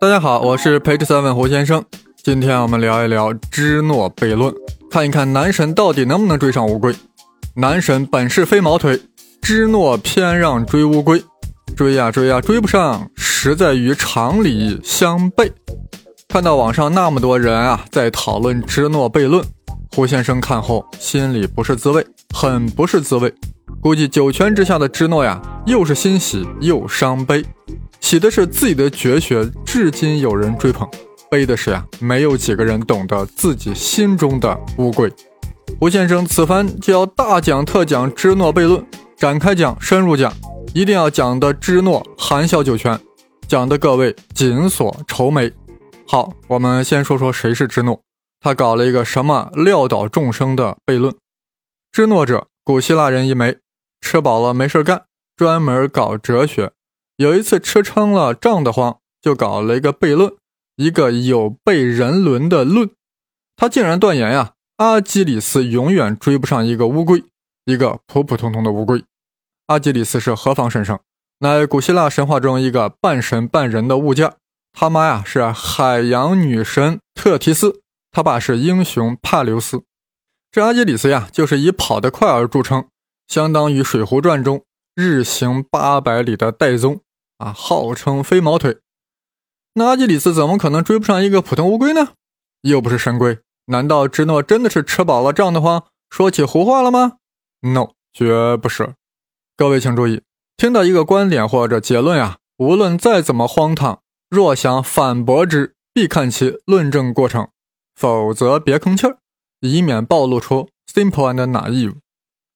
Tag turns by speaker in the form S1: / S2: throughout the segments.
S1: 大家好，我是陪着三问胡先生。今天我们聊一聊芝诺悖论，看一看男神到底能不能追上乌龟。男神本是飞毛腿，芝诺偏让追乌龟，追呀追呀追不上，实在与常理相悖。看到网上那么多人啊在讨论芝诺悖论，胡先生看后心里不是滋味，很不是滋味。估计九泉之下的芝诺呀，又是欣喜又伤悲。喜的是自己的绝学至今有人追捧，悲的是呀，没有几个人懂得自己心中的乌龟。胡先生此番就要大讲特讲芝诺悖论，展开讲，深入讲，一定要讲的芝诺含笑九泉，讲的各位紧锁愁眉。好，我们先说说谁是芝诺，他搞了一个什么撂倒众生的悖论。芝诺者，古希腊人一枚，吃饱了没事干，专门搞哲学。有一次吃撑了胀得慌，就搞了一个悖论，一个有悖人伦的论。他竟然断言呀，阿基里斯永远追不上一个乌龟，一个普普通通的乌龟。阿基里斯是何方神圣？乃古希腊神话中一个半神半人的物件。他妈呀是海洋女神特提斯，他爸是英雄帕留斯。这阿基里斯呀，就是以跑得快而著称，相当于《水浒传》中日行八百里的戴宗。啊，号称飞毛腿，那阿基里斯怎么可能追不上一个普通乌龟呢？又不是神龟，难道芝诺真的是吃饱了胀得慌，说起胡话了吗？No，绝不是。各位请注意，听到一个观点或者结论啊，无论再怎么荒唐，若想反驳之，必看其论证过程，否则别吭气儿，以免暴露出 simple and naive。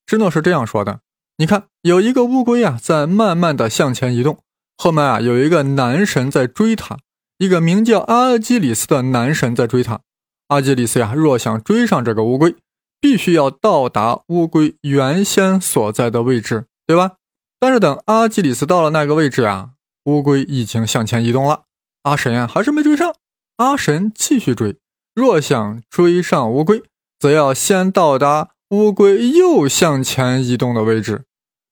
S1: 芝诺是这样说的：你看，有一个乌龟啊，在慢慢的向前移动。后面啊，有一个男神在追他，一个名叫阿基里斯的男神在追他。阿基里斯呀，若想追上这个乌龟，必须要到达乌龟原先所在的位置，对吧？但是等阿基里斯到了那个位置呀，乌龟已经向前移动了。阿神呀，还是没追上。阿神继续追，若想追上乌龟，则要先到达乌龟又向前移动的位置。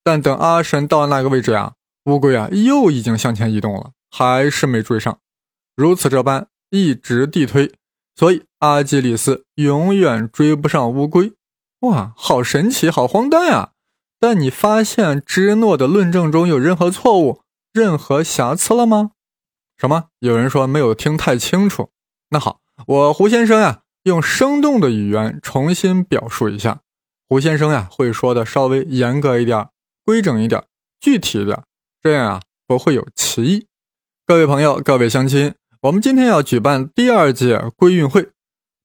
S1: 但等阿神到那个位置呀。乌龟啊，又已经向前移动了，还是没追上，如此这般一直递推，所以阿基里斯永远追不上乌龟。哇，好神奇，好荒诞呀！但你发现芝诺的论证中有任何错误、任何瑕疵了吗？什么？有人说没有听太清楚。那好，我胡先生呀，用生动的语言重新表述一下。胡先生呀，会说的稍微严格一点、规整一点、具体一点。这样啊，不会有歧义。各位朋友，各位乡亲，我们今天要举办第二届龟运会，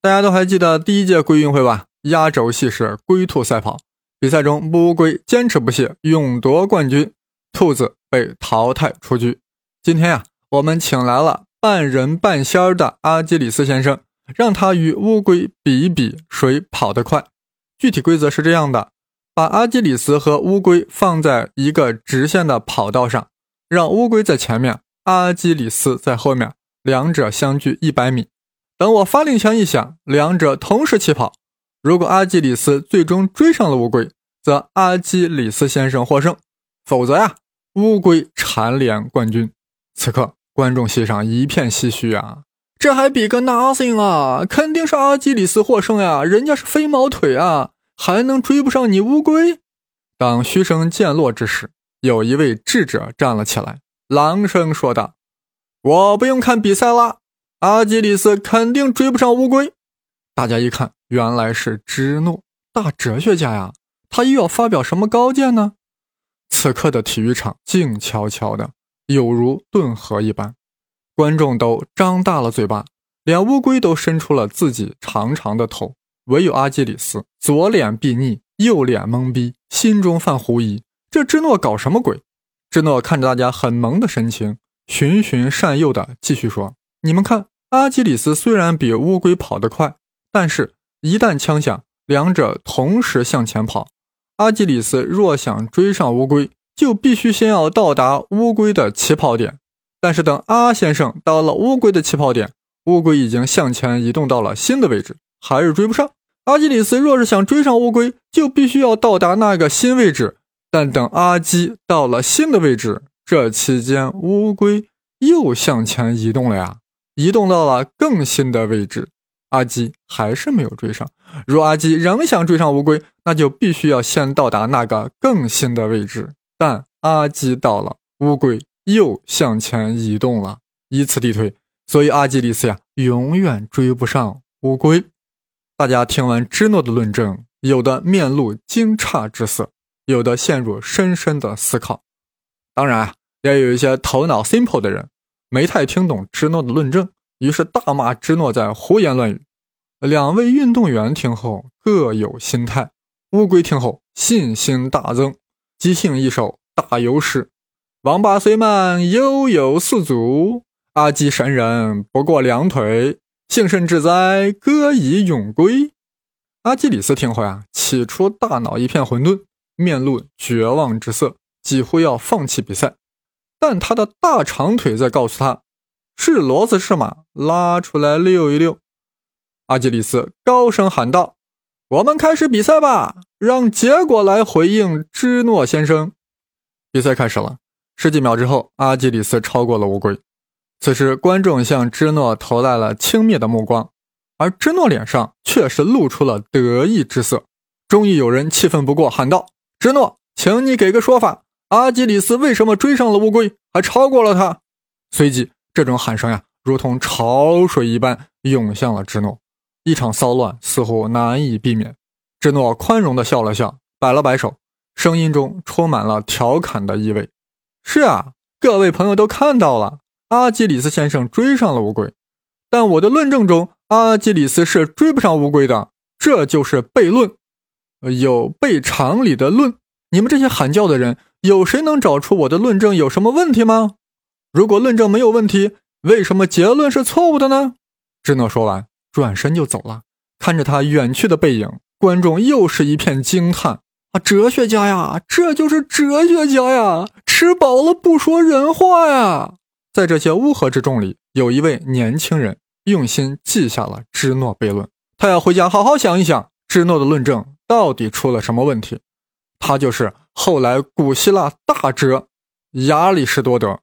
S1: 大家都还记得第一届龟运会吧？压轴戏是龟兔赛跑，比赛中乌龟坚持不懈，勇夺冠军，兔子被淘汰出局。今天呀，我们请来了半人半仙儿的阿基里斯先生，让他与乌龟比一比谁跑得快。具体规则是这样的。把阿基里斯和乌龟放在一个直线的跑道上，让乌龟在前面，阿基里斯在后面，两者相距一百米。等我发令枪一响，两者同时起跑。如果阿基里斯最终追上了乌龟，则阿基里斯先生获胜；否则呀，乌龟蝉联冠军。此刻，观众席上一片唏嘘啊！这还比个 nothing 啊！肯定是阿基里斯获胜呀，人家是飞毛腿啊！还能追不上你乌龟？当嘘声渐落之时，有一位智者站了起来，朗声说道：“我不用看比赛啦，阿基里斯肯定追不上乌龟。”大家一看，原来是芝诺，大哲学家呀！他又要发表什么高见呢？此刻的体育场静悄悄的，有如顿河一般，观众都张大了嘴巴，连乌龟都伸出了自己长长的头。唯有阿基里斯左脸闭睨，右脸懵逼，心中犯狐疑：这芝诺搞什么鬼？芝诺看着大家很萌的神情，循循善诱的继续说：“你们看，阿基里斯虽然比乌龟跑得快，但是一旦枪响，两者同时向前跑。阿基里斯若想追上乌龟，就必须先要到达乌龟的起跑点。但是等阿先生到了乌龟的起跑点，乌龟已经向前移动到了新的位置，还是追不上。”阿基里斯若是想追上乌龟，就必须要到达那个新位置。但等阿基到了新的位置，这期间乌龟又向前移动了呀，移动到了更新的位置。阿基还是没有追上。如阿基仍想追上乌龟，那就必须要先到达那个更新的位置。但阿基到了，乌龟又向前移动了，以此类推，所以阿基里斯呀，永远追不上乌龟。大家听完芝诺的论证，有的面露惊诧之色，有的陷入深深的思考。当然，也有一些头脑 simple 的人，没太听懂芝诺的论证。于是大骂芝诺在胡言乱语。两位运动员听后各有心态。乌龟听后信心大增，即兴一首大油诗：“王八虽慢悠悠四足，阿基神人不过两腿。幸甚至哉，歌以咏归。”阿基里斯听后呀，起初大脑一片混沌，面露绝望之色，几乎要放弃比赛。但他的大长腿在告诉他。是骡子是马，拉出来溜一溜。阿基里斯高声喊道：“我们开始比赛吧，让结果来回应芝诺先生。”比赛开始了，十几秒之后，阿基里斯超过了乌龟。此时，观众向芝诺投来了轻蔑的目光，而芝诺脸上却是露出了得意之色。终于有人气愤不过，喊道：“芝诺，请你给个说法，阿基里斯为什么追上了乌龟，还超过了他？”随即。这种喊声呀，如同潮水一般涌向了芝诺，一场骚乱似乎难以避免。芝诺宽容地笑了笑，摆了摆手，声音中充满了调侃的意味：“是啊，各位朋友都看到了，阿基里斯先生追上了乌龟，但我的论证中，阿基里斯是追不上乌龟的。这就是悖论，有悖常理的论。你们这些喊叫的人，有谁能找出我的论证有什么问题吗？”如果论证没有问题，为什么结论是错误的呢？芝诺说完，转身就走了。看着他远去的背影，观众又是一片惊叹：“啊，哲学家呀，这就是哲学家呀！吃饱了不说人话呀！”在这些乌合之众里，有一位年轻人用心记下了芝诺悖论。他要回家好好想一想，芝诺的论证到底出了什么问题。他就是后来古希腊大哲亚里士多德。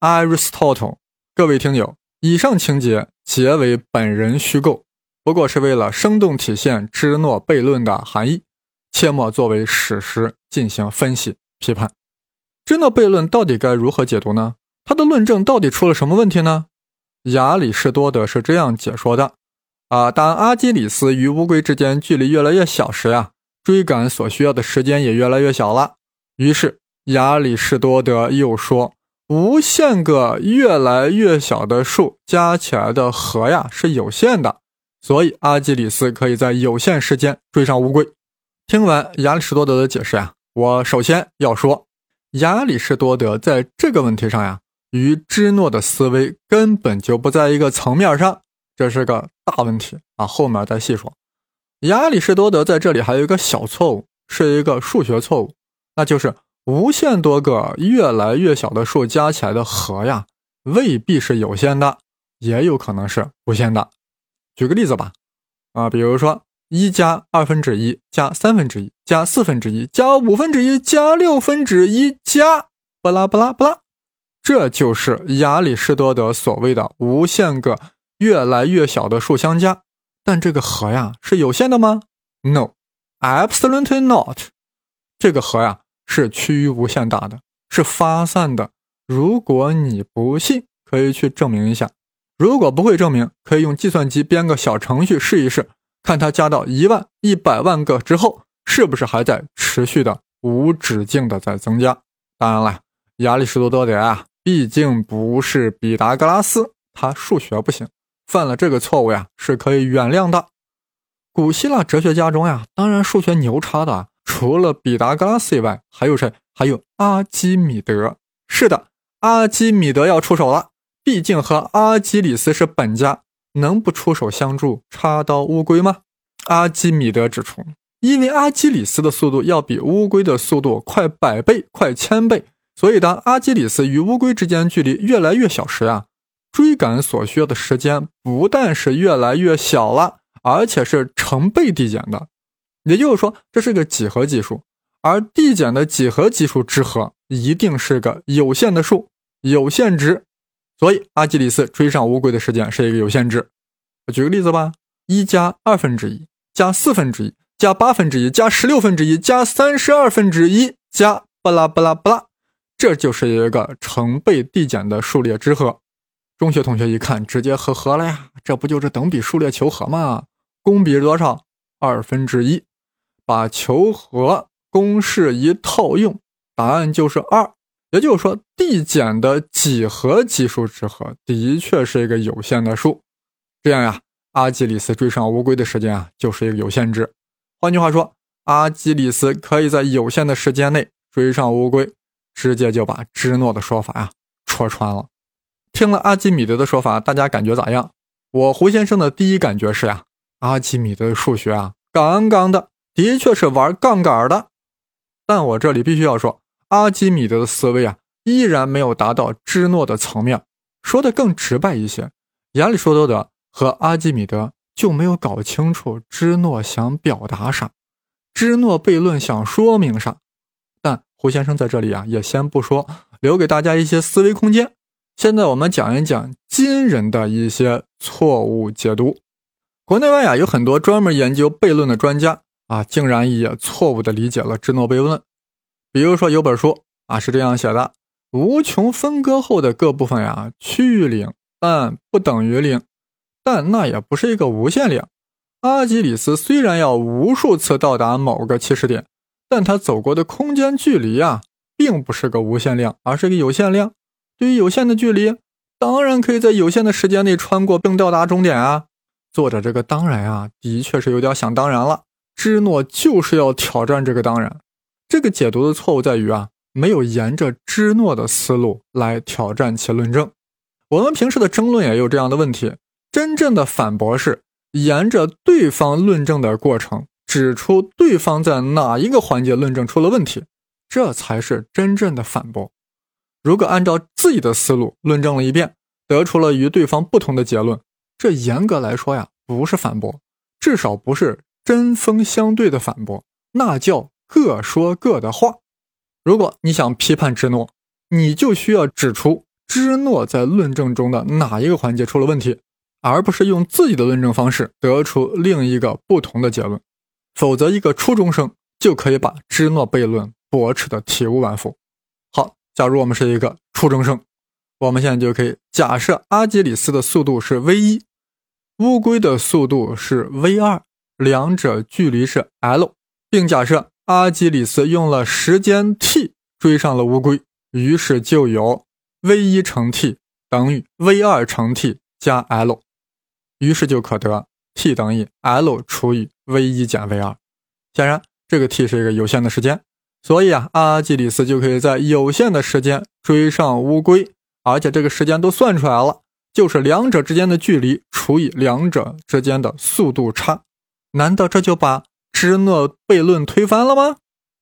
S1: Aristotle，各位听友，以上情节皆为本人虚构，不过是为了生动体现芝诺悖论的含义，切莫作为史实进行分析批判。芝诺悖论到底该如何解读呢？他的论证到底出了什么问题呢？亚里士多德是这样解说的：啊，当阿基里斯与乌龟之间距离越来越小时呀，追赶所需要的时间也越来越小了。于是亚里士多德又说。无限个越来越小的数加起来的和呀是有限的，所以阿基里斯可以在有限时间追上乌龟。听完亚里士多德的解释呀，我首先要说，亚里士多德在这个问题上呀，与芝诺的思维根本就不在一个层面上，这是个大问题啊，后面再细说。亚里士多德在这里还有一个小错误，是一个数学错误，那就是。无限多个越来越小的数加起来的和呀，未必是有限的，也有可能是无限的。举个例子吧，啊，比如说一加二分之一加三分之一加四分之一加五分之一加六分之一加巴拉巴拉巴拉，这就是亚里士多德所谓的无限个越来越小的数相加。但这个和呀是有限的吗？No，absolutely not。这个和呀。是趋于无限大的，是发散的。如果你不信，可以去证明一下。如果不会证明，可以用计算机编个小程序试一试，看它加到一万、一百万个之后，是不是还在持续的无止境的在增加。当然了，亚里士多德的啊，毕竟不是毕达哥拉斯，他数学不行，犯了这个错误呀，是可以原谅的。古希腊哲学家中呀，当然数学牛叉的。除了毕达哥拉斯以外，还有谁？还有阿基米德。是的，阿基米德要出手了。毕竟和阿基里斯是本家，能不出手相助，插刀乌龟吗？阿基米德指出，因为阿基里斯的速度要比乌龟的速度快百倍、快千倍，所以当阿基里斯与乌龟之间距离越来越小时啊，追赶所需要的时间不但是越来越小了，而且是成倍递减的。也就是说，这是个几何级数，而递减的几何级数之和一定是个有限的数，有限值。所以阿基里斯追上乌龟的时间是一个有限制。我举个例子吧，一加二分之一加四分之一加八分之一加十六分之一加三十二分之一加巴拉巴拉巴拉，这就是一个成倍递减的数列之和。中学同学一看，直接呵呵了呀，这不就是等比数列求和吗？公比是多少？二分之一。把求和公式一套用，答案就是二。也就是说，递减的几何级数之和的确是一个有限的数。这样呀，阿基里斯追上乌龟的时间啊，就是一个有限制。换句话说，阿基里斯可以在有限的时间内追上乌龟，直接就把芝诺的说法呀戳穿了。听了阿基米德的说法，大家感觉咋样？我胡先生的第一感觉是呀，阿基米德的数学啊，杠杠的，的确是玩杠杆的。但我这里必须要说。阿基米德的思维啊，依然没有达到芝诺的层面。说的更直白一些，亚里士多德和阿基米德就没有搞清楚芝诺想表达啥，芝诺悖论想说明啥。胡先生在这里啊，也先不说，留给大家一些思维空间。现在我们讲一讲今人的一些错误解读。国内外啊，有很多专门研究悖论的专家啊，竟然也错误的理解了芝诺悖论。比如说有本书啊是这样写的：无穷分割后的各部分呀趋于零，但不等于零，但那也不是一个无限量。阿基里斯虽然要无数次到达某个起始点，但他走过的空间距离啊并不是个无限量，而是个有限量。对于有限的距离，当然可以在有限的时间内穿过并到达终点啊。作者这个当然啊，的确是有点想当然了。芝诺就是要挑战这个当然。这个解读的错误在于啊，没有沿着芝诺的思路来挑战其论证。我们平时的争论也有这样的问题。真正的反驳是沿着对方论证的过程，指出对方在哪一个环节论证出了问题，这才是真正的反驳。如果按照自己的思路论证了一遍，得出了与对方不同的结论，这严格来说呀，不是反驳，至少不是针锋相对的反驳，那叫。各说各的话。如果你想批判芝诺，你就需要指出芝诺在论证中的哪一个环节出了问题，而不是用自己的论证方式得出另一个不同的结论。否则，一个初中生就可以把芝诺悖论驳斥的体无完肤。好，假如我们是一个初中生，我们现在就可以假设阿基里斯的速度是 v 一，乌龟的速度是 v 二，两者距离是 l，并假设。阿基里斯用了时间 t 追上了乌龟，于是就有 v 一乘 t 等于 v 二乘 t 加 l，于是就可得 t 等于 l 除以 v 一减 v 二。显然，这个 t 是一个有限的时间，所以啊，阿基里斯就可以在有限的时间追上乌龟，而且这个时间都算出来了，就是两者之间的距离除以两者之间的速度差。难道这就把？芝诺悖论推翻了吗？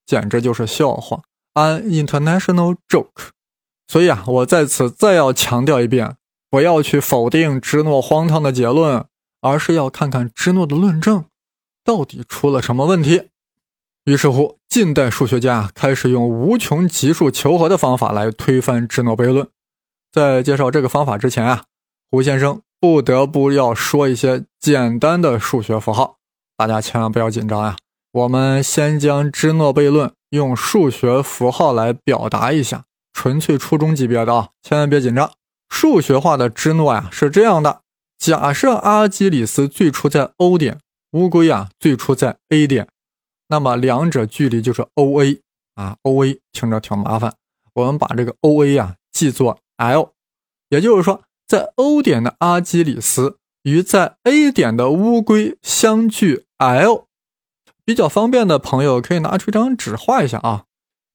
S1: 简直就是笑话，an international joke。所以啊，我在此再要强调一遍，不要去否定芝诺荒唐的结论，而是要看看芝诺的论证到底出了什么问题。于是乎，近代数学家开始用无穷级数求和的方法来推翻芝诺悖论。在介绍这个方法之前啊，胡先生不得不要说一些简单的数学符号。大家千万不要紧张呀！我们先将芝诺悖论用数学符号来表达一下，纯粹初中级别的啊，千万别紧张。数学化的芝诺呀是这样的：假设阿基里斯最初在 O 点，乌龟啊最初在 A 点，那么两者距离就是 OA 啊。OA 听着挺麻烦，我们把这个 OA 啊记作 L，也就是说，在 O 点的阿基里斯。与在 A 点的乌龟相距 l，比较方便的朋友可以拿出一张纸画一下啊。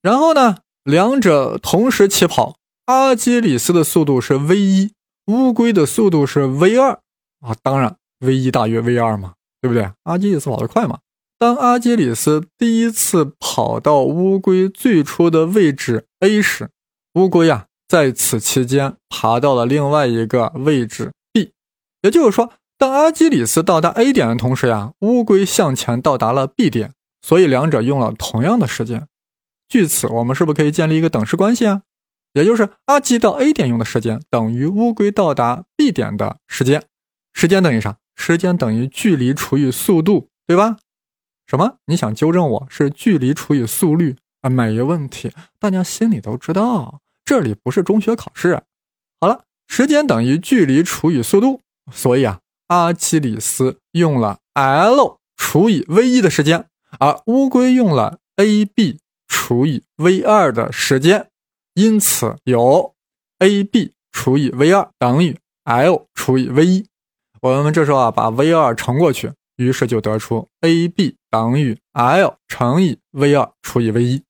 S1: 然后呢，两者同时起跑，阿基里斯的速度是 v 一，乌龟的速度是 v 二啊。当然，v 一大于 v 二嘛，对不对？阿基里斯跑得快嘛。当阿基里斯第一次跑到乌龟最初的位置 A 时，乌龟呀在此期间爬到了另外一个位置 B，。也就是说，当阿基里斯到达 A 点的同时呀，乌龟向前到达了 B 点，所以两者用了同样的时间。据此，我们是不是可以建立一个等式关系啊？也就是阿基到 A 点用的时间等于乌龟到达 B 点的时间。时间等于啥？时间等于距离除以速度，对吧？什么？你想纠正我是距离除以速率啊？没问题，大家心里都知道，这里不是中学考试。好了，时间等于距离除以速度，所以啊，阿基里斯用了 L 除以 v 一的时间，而乌龟用了 AB 除以 v 二的时间，因此有 AB 除以 v 二等于 L 除以 v 一。我们这时候啊，把 v 二乘过去，于是就得出 AB 等于 L 乘以 v 二除以 v 一。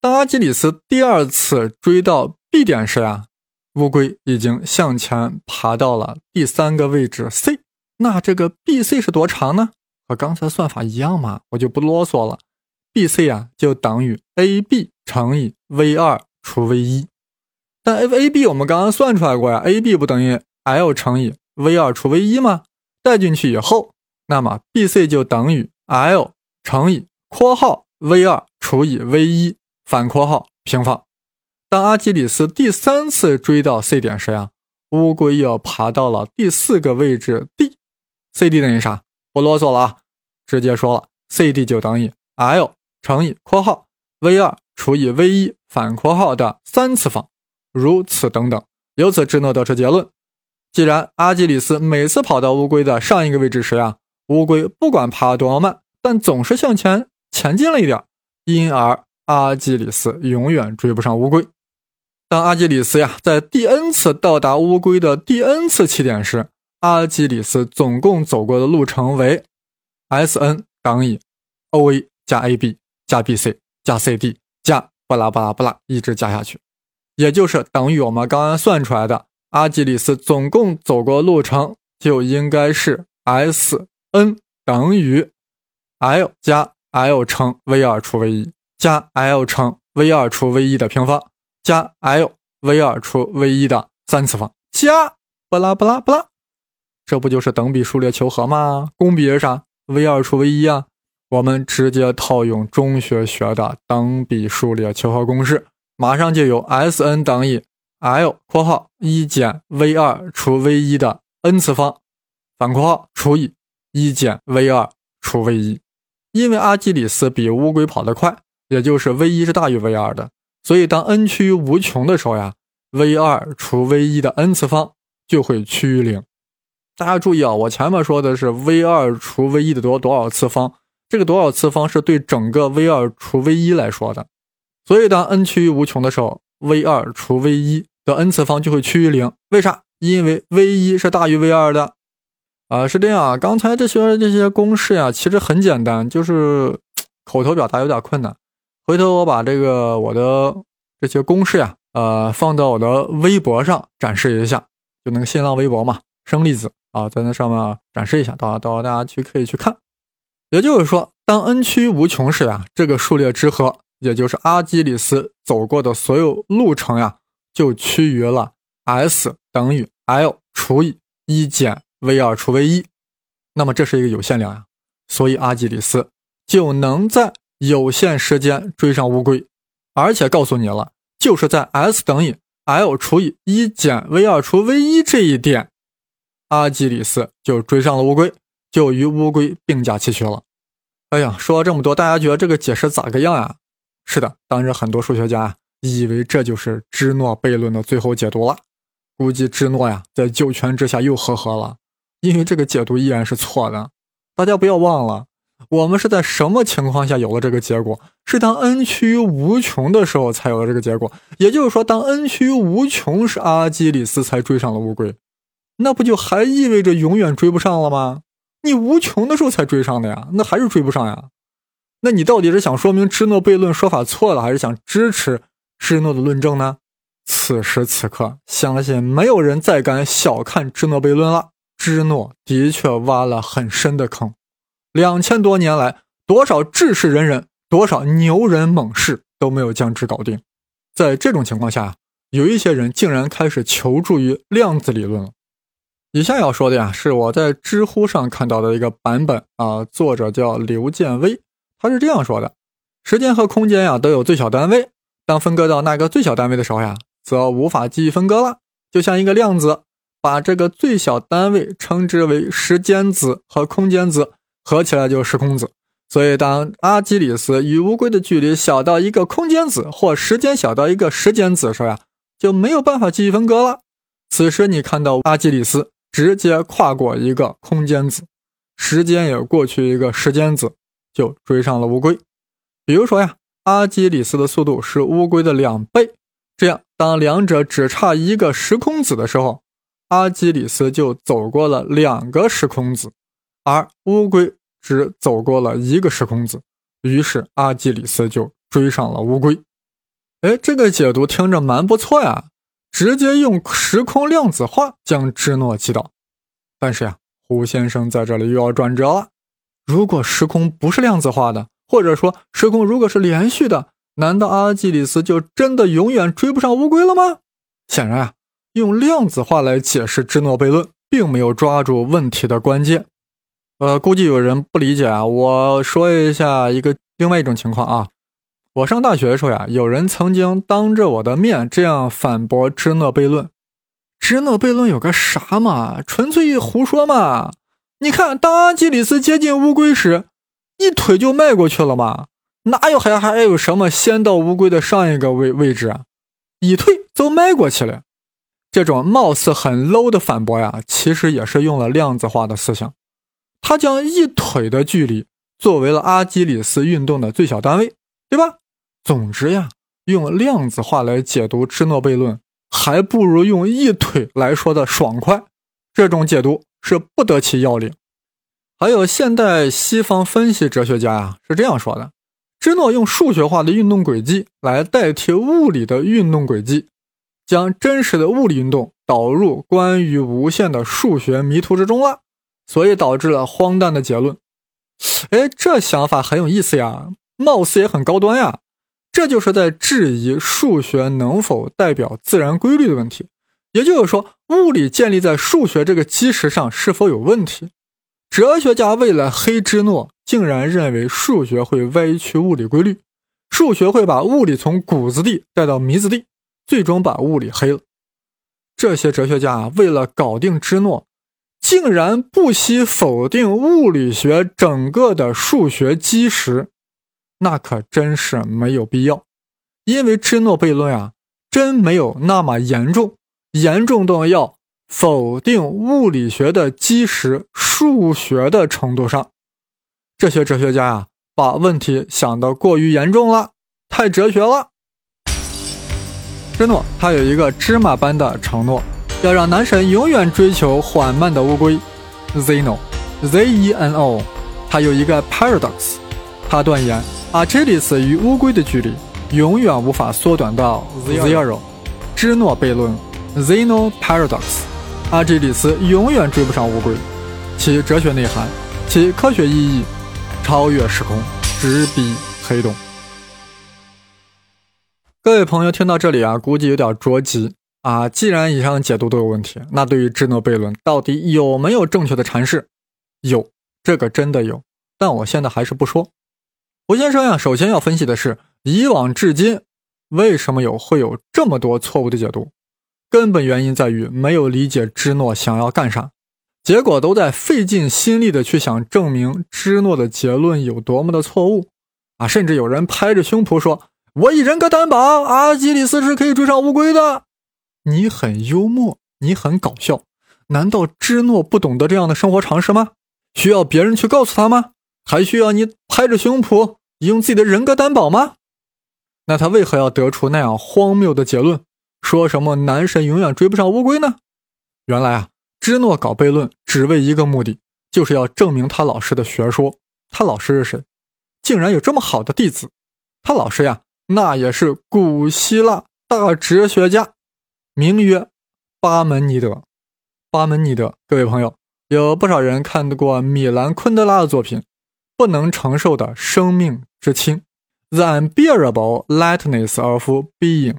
S1: 当阿基里斯第二次追到 B 点时呀，乌龟已经向前爬到了第三个位置 C。那这个 BC 是多长呢？和刚才算法一样嘛，我就不啰嗦了。BC 啊，就等于 AB 乘以 v 二除 v 一。但 AB 我们刚刚算出来过呀，AB 不等于 L 乘以。V 二除 v 一吗？带进去以后，那么 b c 就等于 l 乘以括号 v 二除以 v 一反括号平方。当阿基里斯第三次追到 C 点时呀，乌龟又爬到了第四个位置 D，CD 等于啥？不啰嗦了啊，直接说了，CD 就等于 l 乘以括号 v 二除以 v 一反括号的三次方，如此等等。由此，智诺得出结论。既然阿基里斯每次跑到乌龟的上一个位置时呀，乌龟不管爬多慢，但总是向前前进了一点，因而阿基里斯永远追不上乌龟。当阿基里斯呀在第 n 次到达乌龟的第 n 次起点时，阿基里斯总共走过的路程为 S n 等于 O A 加 A B 加 B C 加 C D 加巴拉巴拉巴拉一直加下去，也就是等于我们刚刚算出来的。阿基里斯总共走过路程就应该是 S n 等于 L 加 L 乘 v 二除 v 一加 L 乘 v 二除 v 一的平方加 L v 二除 v 一的三次方加巴拉巴拉巴拉，这不就是等比数列求和吗？公比是啥？v 二除 v 一啊。我们直接套用中学学的等比数列求和公式，马上就有 S n 等于。L 括号一减 v 二除 v 一的 n 次方，反括号除以一减 v 二除 v 一。因为阿基里斯比乌龟跑得快，也就是 v 一是大于 v 二的，所以当 n 趋于无穷的时候呀，v 二除 v 一的 n 次方就会趋于零。大家注意啊，我前面说的是 v 二除 v 一的多多少次方，这个多少次方是对整个 v 二除 v 一来说的。所以当 n 趋于无穷的时候，v 二除 v 一。的 n 次方就会趋于零，为啥？因为 v 一是大于 v 二的，啊，是这样啊。刚才这些这些公式呀，其实很简单，就是 口头表达有点困难。回头我把这个我的这些公式呀，呃，放到我的微博上展示一下，就那个新浪微博嘛，生粒子啊，在那上面展示一下，到到大家去可以去看。也就是说，当 n 趋无穷时呀，这个数列之和，也就是阿基里斯走过的所有路程呀。就趋于了 S 等于 L 除以一减 v 二除 v 一，那么这是一个有限量呀，所以阿基里斯就能在有限时间追上乌龟，而且告诉你了，就是在 S 等于 L 除以一减 v 二除 v 一这一点，阿基里斯就追上了乌龟，就与乌龟并驾齐驱了。哎呀，说了这么多，大家觉得这个解释咋个样呀？是的，当时很多数学家。以为这就是芝诺悖论的最后解读了，估计芝诺呀在九泉之下又呵呵了，因为这个解读依然是错的。大家不要忘了，我们是在什么情况下有了这个结果？是当 n 趋于无穷的时候才有了这个结果。也就是说，当 n 趋于无穷时，阿基里斯才追上了乌龟，那不就还意味着永远追不上了吗？你无穷的时候才追上的呀，那还是追不上呀？那你到底是想说明芝诺悖论说法错了，还是想支持？芝诺的论证呢？此时此刻，相信没有人再敢小看芝诺悖论了。芝诺的确挖了很深的坑，两千多年来，多少志士仁人，多少牛人猛士都没有将之搞定。在这种情况下，有一些人竟然开始求助于量子理论了。以下要说的呀，是我在知乎上看到的一个版本啊，作者叫刘建威，他是这样说的：时间和空间呀，都有最小单位。当分割到那个最小单位的时候呀，则无法继续分割了。就像一个量子，把这个最小单位称之为时间子和空间子，合起来就是时空子。所以，当阿基里斯与乌龟的距离小到一个空间子，或时间小到一个时间子的时候呀，就没有办法继续分割了。此时，你看到阿基里斯直接跨过一个空间子，时间也过去一个时间子，就追上了乌龟。比如说呀，阿基里斯的速度是乌龟的两倍，这样当两者只差一个时空子的时候，阿基里斯就走过了两个时空子，而乌龟。只走过了一个时空子，于是阿基里斯就追上了乌龟。哎，这个解读听着蛮不错呀，直接用时空量子化将芝诺击倒。但是呀，胡先生在这里又要转折了。如果时空不是量子化的，或者说时空如果是连续的，难道阿基里斯就真的永远追不上乌龟了吗？显然啊，用量子化来解释芝诺悖论，并没有抓住问题的关键。呃，估计有人不理解啊。我说一下一个另外一种情况啊。我上大学的时候呀，有人曾经当着我的面这样反驳芝诺悖论：芝诺悖论有个啥嘛？纯粹胡说嘛！你看，当阿基里斯接近乌龟时，一腿就迈过去了嘛，哪有还还有什么先到乌龟的上一个位位置啊？一腿就迈过去了。这种貌似很 low 的反驳呀，其实也是用了量子化的思想。他将一腿的距离作为了阿基里斯运动的最小单位，对吧？总之呀，用量子化来解读芝诺悖论，还不如用一腿来说的爽快。这种解读是不得其要领。还有现代西方分析哲学家呀是这样说的：芝诺用数学化的运动轨迹来代替物理的运动轨迹，将真实的物理运动导入关于无限的数学迷途之中了。所以导致了荒诞的结论。哎，这想法很有意思呀，貌似也很高端呀。这就是在质疑数学能否代表自然规律的问题。也就是说，物理建立在数学这个基石上是否有问题？哲学家为了黑芝诺，竟然认为数学会歪曲物理规律，数学会把物理从谷子地带到糜子地，最终把物理黑了。这些哲学家，为了搞定芝诺。竟然不惜否定物理学整个的数学基石，那可真是没有必要。因为芝诺悖论啊，真没有那么严重，严重到要否定物理学的基石数学的程度上。这些哲学家呀，把问题想得过于严重了，太哲学了。芝诺他有一个芝麻般的承诺。要让男神永远追求缓慢的乌龟，Zeno，Z-E-N-O，他有一个 paradox，他断言阿基里斯与乌龟的距离永远无法缩短到 zero，芝诺悖论，Zeno paradox，阿基里斯永远追不上乌龟，其哲学内涵，其科学意义，超越时空，直逼黑洞。各位朋友听到这里啊，估计有点着急。啊，既然以上解读都有问题，那对于芝诺悖论到底有没有正确的阐释？有，这个真的有。但我现在还是不说。胡先生呀，首先要分析的是，以往至今为什么有会有这么多错误的解读？根本原因在于没有理解芝诺想要干啥，结果都在费尽心力的去想证明芝诺的结论有多么的错误。啊，甚至有人拍着胸脯说：“我以人格担保，阿基里斯是可以追上乌龟的。”你很幽默，你很搞笑，难道芝诺不懂得这样的生活常识吗？需要别人去告诉他吗？还需要你拍着胸脯用自己的人格担保吗？那他为何要得出那样荒谬的结论，说什么男神永远追不上乌龟呢？原来啊，芝诺搞悖论只为一个目的，就是要证明他老师的学说。他老师是谁？竟然有这么好的弟子？他老师呀，那也是古希腊大哲学家。名曰巴门尼德。巴门尼德，各位朋友，有不少人看过米兰昆德拉的作品《不能承受的生命之轻》（The Unbearable Lightness of Being）。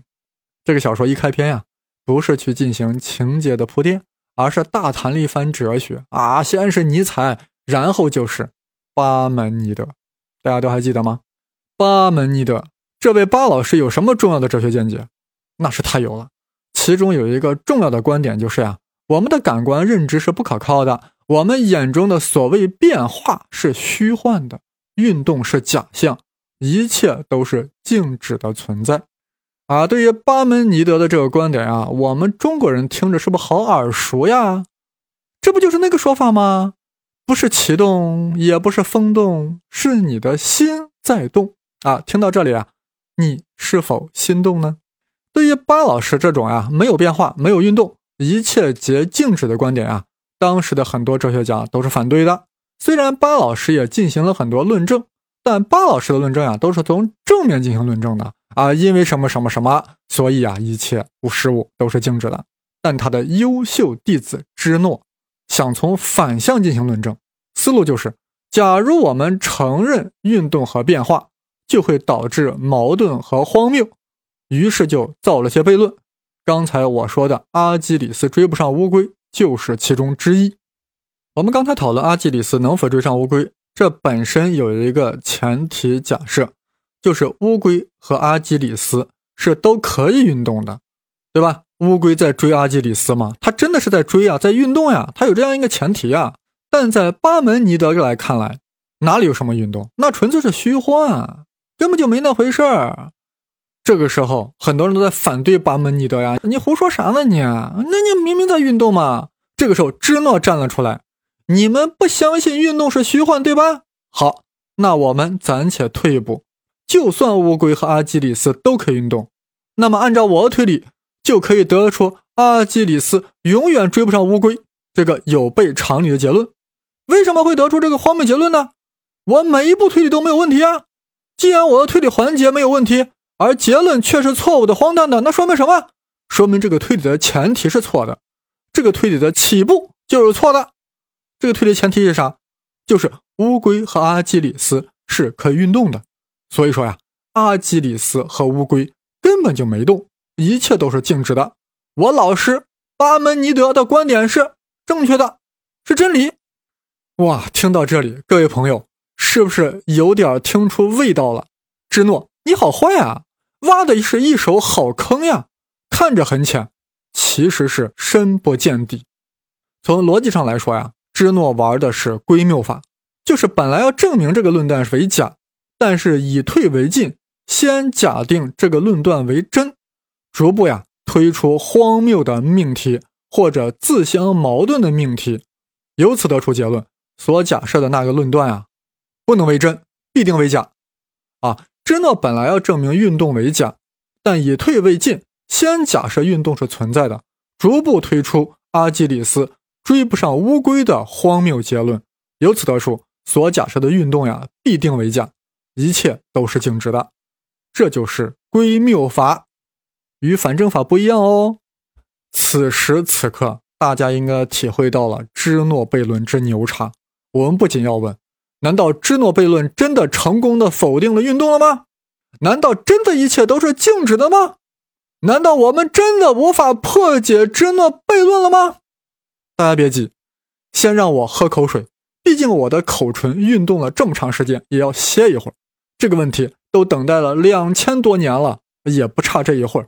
S1: 这个小说一开篇呀，不是去进行情节的铺垫，而是大谈了一番哲学啊。先是尼采，然后就是巴门尼德。大家都还记得吗？巴门尼德这位巴老师有什么重要的哲学见解？那是太有了。其中有一个重要的观点就是呀，我们的感官认知是不可靠的，我们眼中的所谓变化是虚幻的，运动是假象，一切都是静止的存在。啊，对于巴门尼德的这个观点啊，我们中国人听着是不是好耳熟呀？这不就是那个说法吗？不是启动，也不是风动，是你的心在动啊！听到这里啊，你是否心动呢？对于巴老师这种啊没有变化、没有运动、一切皆静止的观点啊，当时的很多哲学家都是反对的。虽然巴老师也进行了很多论证，但巴老师的论证啊都是从正面进行论证的啊，因为什么什么什么，所以啊一切无实物，都是静止的。但他的优秀弟子芝诺想从反向进行论证。思路就是：假如我们承认运动和变化，就会导致矛盾和荒谬，于是就造了些悖论。刚才我说的阿基里斯追不上乌龟，就是其中之一。我们刚才讨论阿基里斯能否追上乌龟，这本身有一个前提假设，就是乌龟和阿基里斯是都可以运动的，对吧？乌龟在追阿基里斯吗？它真的是在追啊，在运动呀，它有这样一个前提啊。但在巴门尼德来看来，哪里有什么运动？那纯粹是虚幻，根本就没那回事儿。这个时候，很多人都在反对巴门尼德呀，你胡说啥呢你？那你明明在运动嘛。这个时候，芝诺站了出来，你们不相信运动是虚幻，对吧？好，那我们暂且退一步，就算乌龟和阿基里斯都可以运动，那么按照我的推理，就可以得出阿基里斯永远追不上乌龟这个有悖常理的结论。为什么会得出这个荒谬结论呢？我每一步推理都没有问题啊！既然我的推理环节没有问题，而结论却是错误的、荒诞的，那说明什么？说明这个推理的前提是错的，这个推理的起步就是错的。这个推理前提是啥？就是乌龟和阿基里斯是可以运动的。所以说呀，阿基里斯和乌龟根本就没动，一切都是静止的。我老师巴门尼德的观点是正确的，是真理。哇，听到这里，各位朋友，是不是有点听出味道了？芝诺，你好坏啊！挖的是一手好坑呀！看着很浅，其实是深不见底。从逻辑上来说呀，芝诺玩的是归谬法，就是本来要证明这个论断是为假，但是以退为进，先假定这个论断为真，逐步呀推出荒谬的命题或者自相矛盾的命题，由此得出结论。所假设的那个论断啊，不能为真，必定为假。啊，真的本来要证明运动为假，但以退为进，先假设运动是存在的，逐步推出阿基里斯追不上乌龟的荒谬结论。由此得出，所假设的运动呀，必定为假，一切都是静止的。这就是归谬法，与反证法不一样哦。此时此刻，大家应该体会到了芝诺悖论之牛叉。我们不仅要问：难道芝诺悖论真的成功的否定了运动了吗？难道真的一切都是静止的吗？难道我们真的无法破解芝诺悖论了吗？大家别急，先让我喝口水。毕竟我的口唇运动了这么长时间，也要歇一会儿。这个问题都等待了两千多年了，也不差这一会儿。